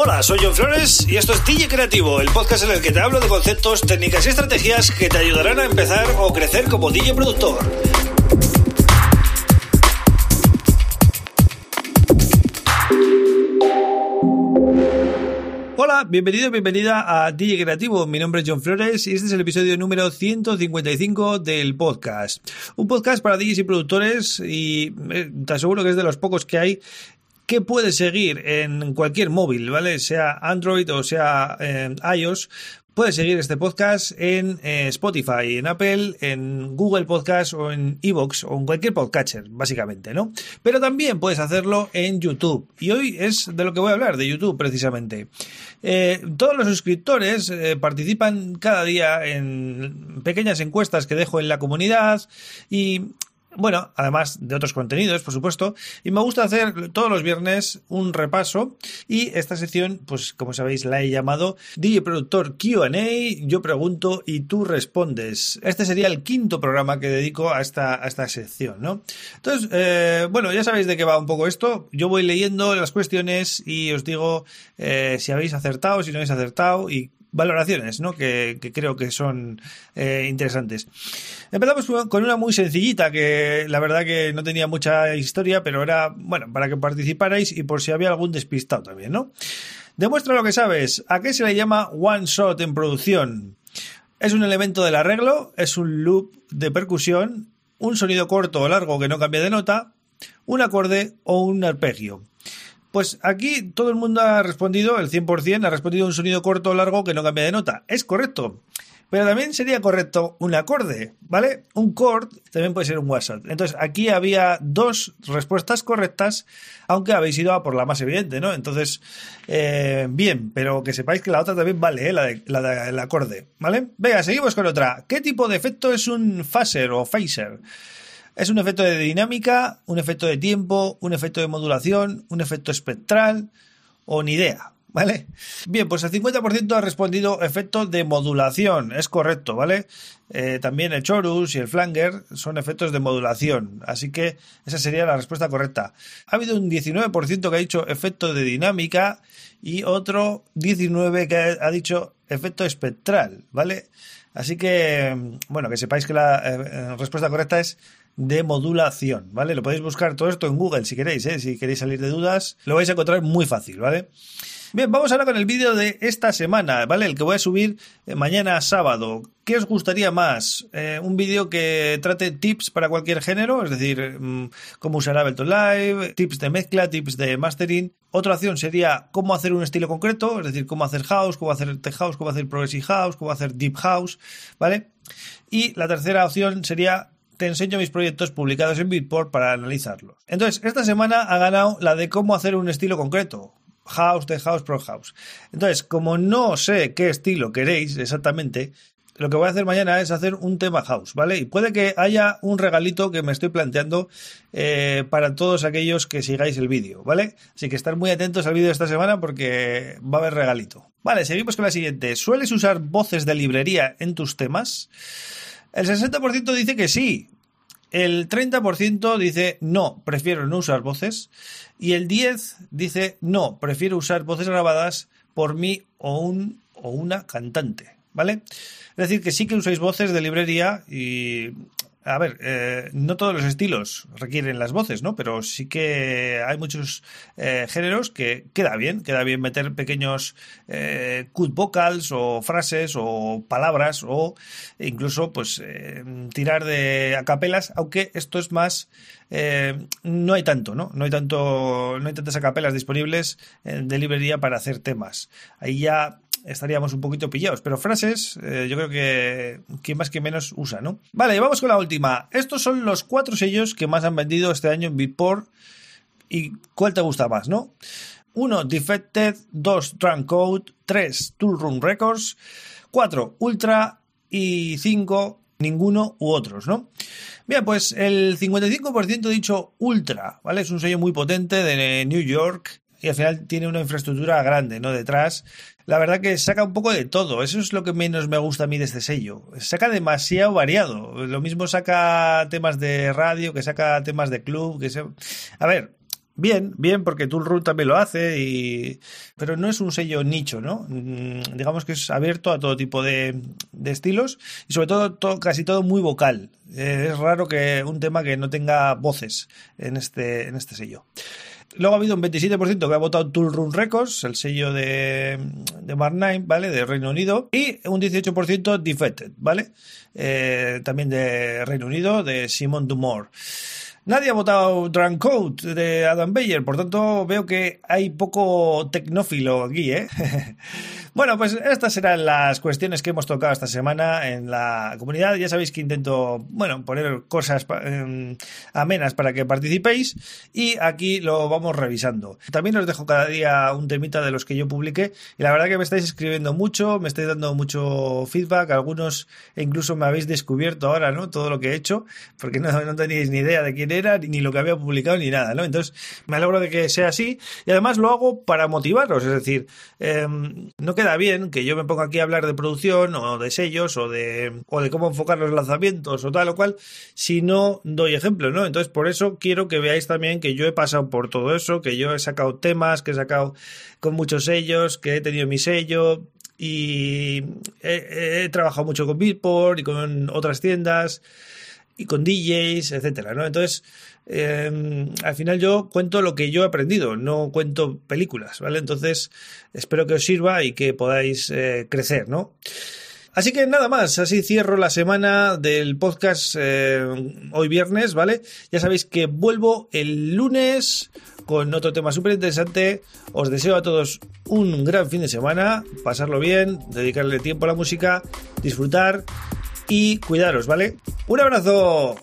Hola, soy John Flores y esto es DJ Creativo, el podcast en el que te hablo de conceptos, técnicas y estrategias que te ayudarán a empezar o crecer como DJ productor. Hola, bienvenido, bienvenida a DJ Creativo. Mi nombre es John Flores y este es el episodio número 155 del podcast. Un podcast para DJs y productores y eh, te aseguro que es de los pocos que hay que puedes seguir en cualquier móvil, ¿vale? Sea Android o sea eh, iOS, Puedes seguir este podcast en eh, Spotify, en Apple, en Google Podcast o en Evox o en cualquier podcatcher, básicamente, ¿no? Pero también puedes hacerlo en YouTube. Y hoy es de lo que voy a hablar, de YouTube precisamente. Eh, todos los suscriptores participan cada día en pequeñas encuestas que dejo en la comunidad y bueno, además de otros contenidos, por supuesto, y me gusta hacer todos los viernes un repaso y esta sección, pues como sabéis, la he llamado DJ Productor QA, yo pregunto y tú respondes. Este sería el quinto programa que dedico a esta, a esta sección, ¿no? Entonces, eh, bueno, ya sabéis de qué va un poco esto, yo voy leyendo las cuestiones y os digo eh, si habéis acertado, si no habéis acertado y valoraciones, ¿no? Que, creo que son eh, interesantes. Empezamos con una muy sencillita, que la verdad que no tenía mucha historia, pero era, bueno, para que participarais y por si había algún despistado también, ¿no? Demuestra lo que sabes. ¿A qué se le llama one shot en producción? Es un elemento del arreglo, es un loop de percusión, un sonido corto o largo que no cambia de nota, un acorde o un arpegio. Pues aquí todo el mundo ha respondido, el 100%, ha respondido un sonido corto o largo que no cambia de nota. Es correcto. Pero también sería correcto un acorde, ¿vale? Un chord también puede ser un WhatsApp. Entonces aquí había dos respuestas correctas, aunque habéis ido a por la más evidente, ¿no? Entonces, eh, bien, pero que sepáis que la otra también vale, ¿eh? la, de, la del acorde, ¿vale? Venga, seguimos con otra. ¿Qué tipo de efecto es un phaser o phaser? Es un efecto de dinámica, un efecto de tiempo, un efecto de modulación, un efecto espectral o ni idea, ¿vale? Bien, pues el 50% ha respondido efecto de modulación, es correcto, ¿vale? Eh, también el chorus y el flanger son efectos de modulación, así que esa sería la respuesta correcta. Ha habido un 19% que ha dicho efecto de dinámica y otro 19% que ha dicho efecto espectral, ¿vale? Así que, bueno, que sepáis que la eh, respuesta correcta es de modulación, ¿vale? Lo podéis buscar todo esto en Google si queréis, ¿eh? Si queréis salir de dudas, lo vais a encontrar muy fácil, ¿vale? Bien, vamos ahora con el vídeo de esta semana, ¿vale? El que voy a subir eh, mañana sábado. ¿Qué os gustaría más? Eh, ¿Un vídeo que trate tips para cualquier género? Es decir, mm, cómo usar Ableton Live, tips de mezcla, tips de mastering. Otra opción sería cómo hacer un estilo concreto, es decir, cómo hacer house, cómo hacer tech house, cómo hacer progressive house, cómo hacer deep house, ¿vale? Y la tercera opción sería te enseño mis proyectos publicados en Beatport para analizarlos. Entonces, esta semana ha ganado la de cómo hacer un estilo concreto. House, de House, Pro House. Entonces, como no sé qué estilo queréis exactamente, lo que voy a hacer mañana es hacer un tema house, ¿vale? Y puede que haya un regalito que me estoy planteando eh, para todos aquellos que sigáis el vídeo, ¿vale? Así que estar muy atentos al vídeo de esta semana porque va a haber regalito. Vale, seguimos con la siguiente. ¿Sueles usar voces de librería en tus temas? El 60% dice que sí. El 30% dice no, prefiero no usar voces. Y el 10% dice no, prefiero usar voces grabadas por mí o un o una cantante. ¿Vale? Es decir, que sí que usáis voces de librería y a ver, eh, no todos los estilos requieren las voces, ¿no? Pero sí que hay muchos eh, géneros que queda bien, queda bien meter pequeños eh, cut vocals o frases o palabras o incluso pues tirar de acapelas, aunque esto es más no hay tanto, ¿no? No hay tanto, no hay tantas acapelas disponibles de librería para hacer temas. Ahí ya estaríamos un poquito pillados. Pero frases, eh, yo creo que, que más que menos usa, ¿no? Vale, vamos con la última. Estos son los cuatro sellos que más han vendido este año en Beatport. ¿Y cuál te gusta más, no? 1. Defected. 2. Drunk Code. 3. Tool Room Records. 4. Ultra. Y 5. Ninguno u otros, ¿no? Bien, pues el 55% ha dicho Ultra, ¿vale? Es un sello muy potente de New York y al final tiene una infraestructura grande, ¿no? Detrás la verdad que saca un poco de todo. Eso es lo que menos me gusta a mí de este sello. Saca demasiado variado. Lo mismo saca temas de radio, que saca temas de club, que se... A ver, bien, bien, porque Tool también lo hace, y... pero no es un sello nicho, ¿no? Mm, digamos que es abierto a todo tipo de, estilos y sobre todo, casi todo muy vocal. Eh, es raro que un tema que no tenga voces en este, en este sello. Luego ha habido un 27% que ha votado Tool Room Records, el sello de, de Mark 9, ¿vale? De Reino Unido. Y un 18% Defected, ¿vale? Eh, también de Reino Unido, de Simon Dumore. Nadie ha votado Drunk de Adam Bayer, por tanto veo que hay poco tecnófilo aquí, ¿eh? bueno, pues estas serán las cuestiones que hemos tocado esta semana en la comunidad. Ya sabéis que intento, bueno, poner cosas em, amenas para que participéis y aquí lo vamos revisando. También os dejo cada día un temita de los que yo publiqué y la verdad que me estáis escribiendo mucho, me estáis dando mucho feedback, algunos incluso me habéis descubierto ahora, ¿no? Todo lo que he hecho, porque no, no teníais ni idea de quién ni lo que había publicado, ni nada, ¿no? Entonces, me alegro de que sea así y además lo hago para motivaros, es decir, em, no queda bien que yo me ponga aquí a hablar de producción o de sellos o de, o de cómo enfocar los lanzamientos o tal o cual, si no doy ejemplo, ¿no? Entonces, por eso quiero que veáis también que yo he pasado por todo eso, que yo he sacado temas, que he sacado con muchos sellos, que he tenido mi sello, y he, trabajado mucho con Beatport y con otras tiendas y con DJs, etcétera, ¿no? Entonces, em, al final yo cuento lo que yo he aprendido, no cuento películas, ¿vale? Entonces, espero que os sirva y que podáis eh, crecer, ¿no? Así que nada más, así cierro la semana del podcast eh, hoy viernes, ¿vale? Ya sabéis que vuelvo el lunes con otro tema súper interesante. Os deseo a todos un gran fin de semana, pasarlo bien, dedicarle tiempo a la música, disfrutar y cuidaros, ¿vale? Un abrazo.